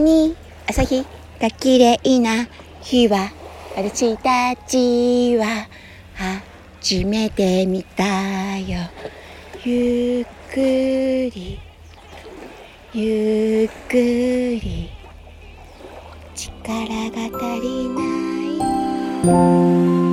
に朝日が綺麗な日は私たちは初めて見たよ。ゆっくりゆっくり。力が足りない。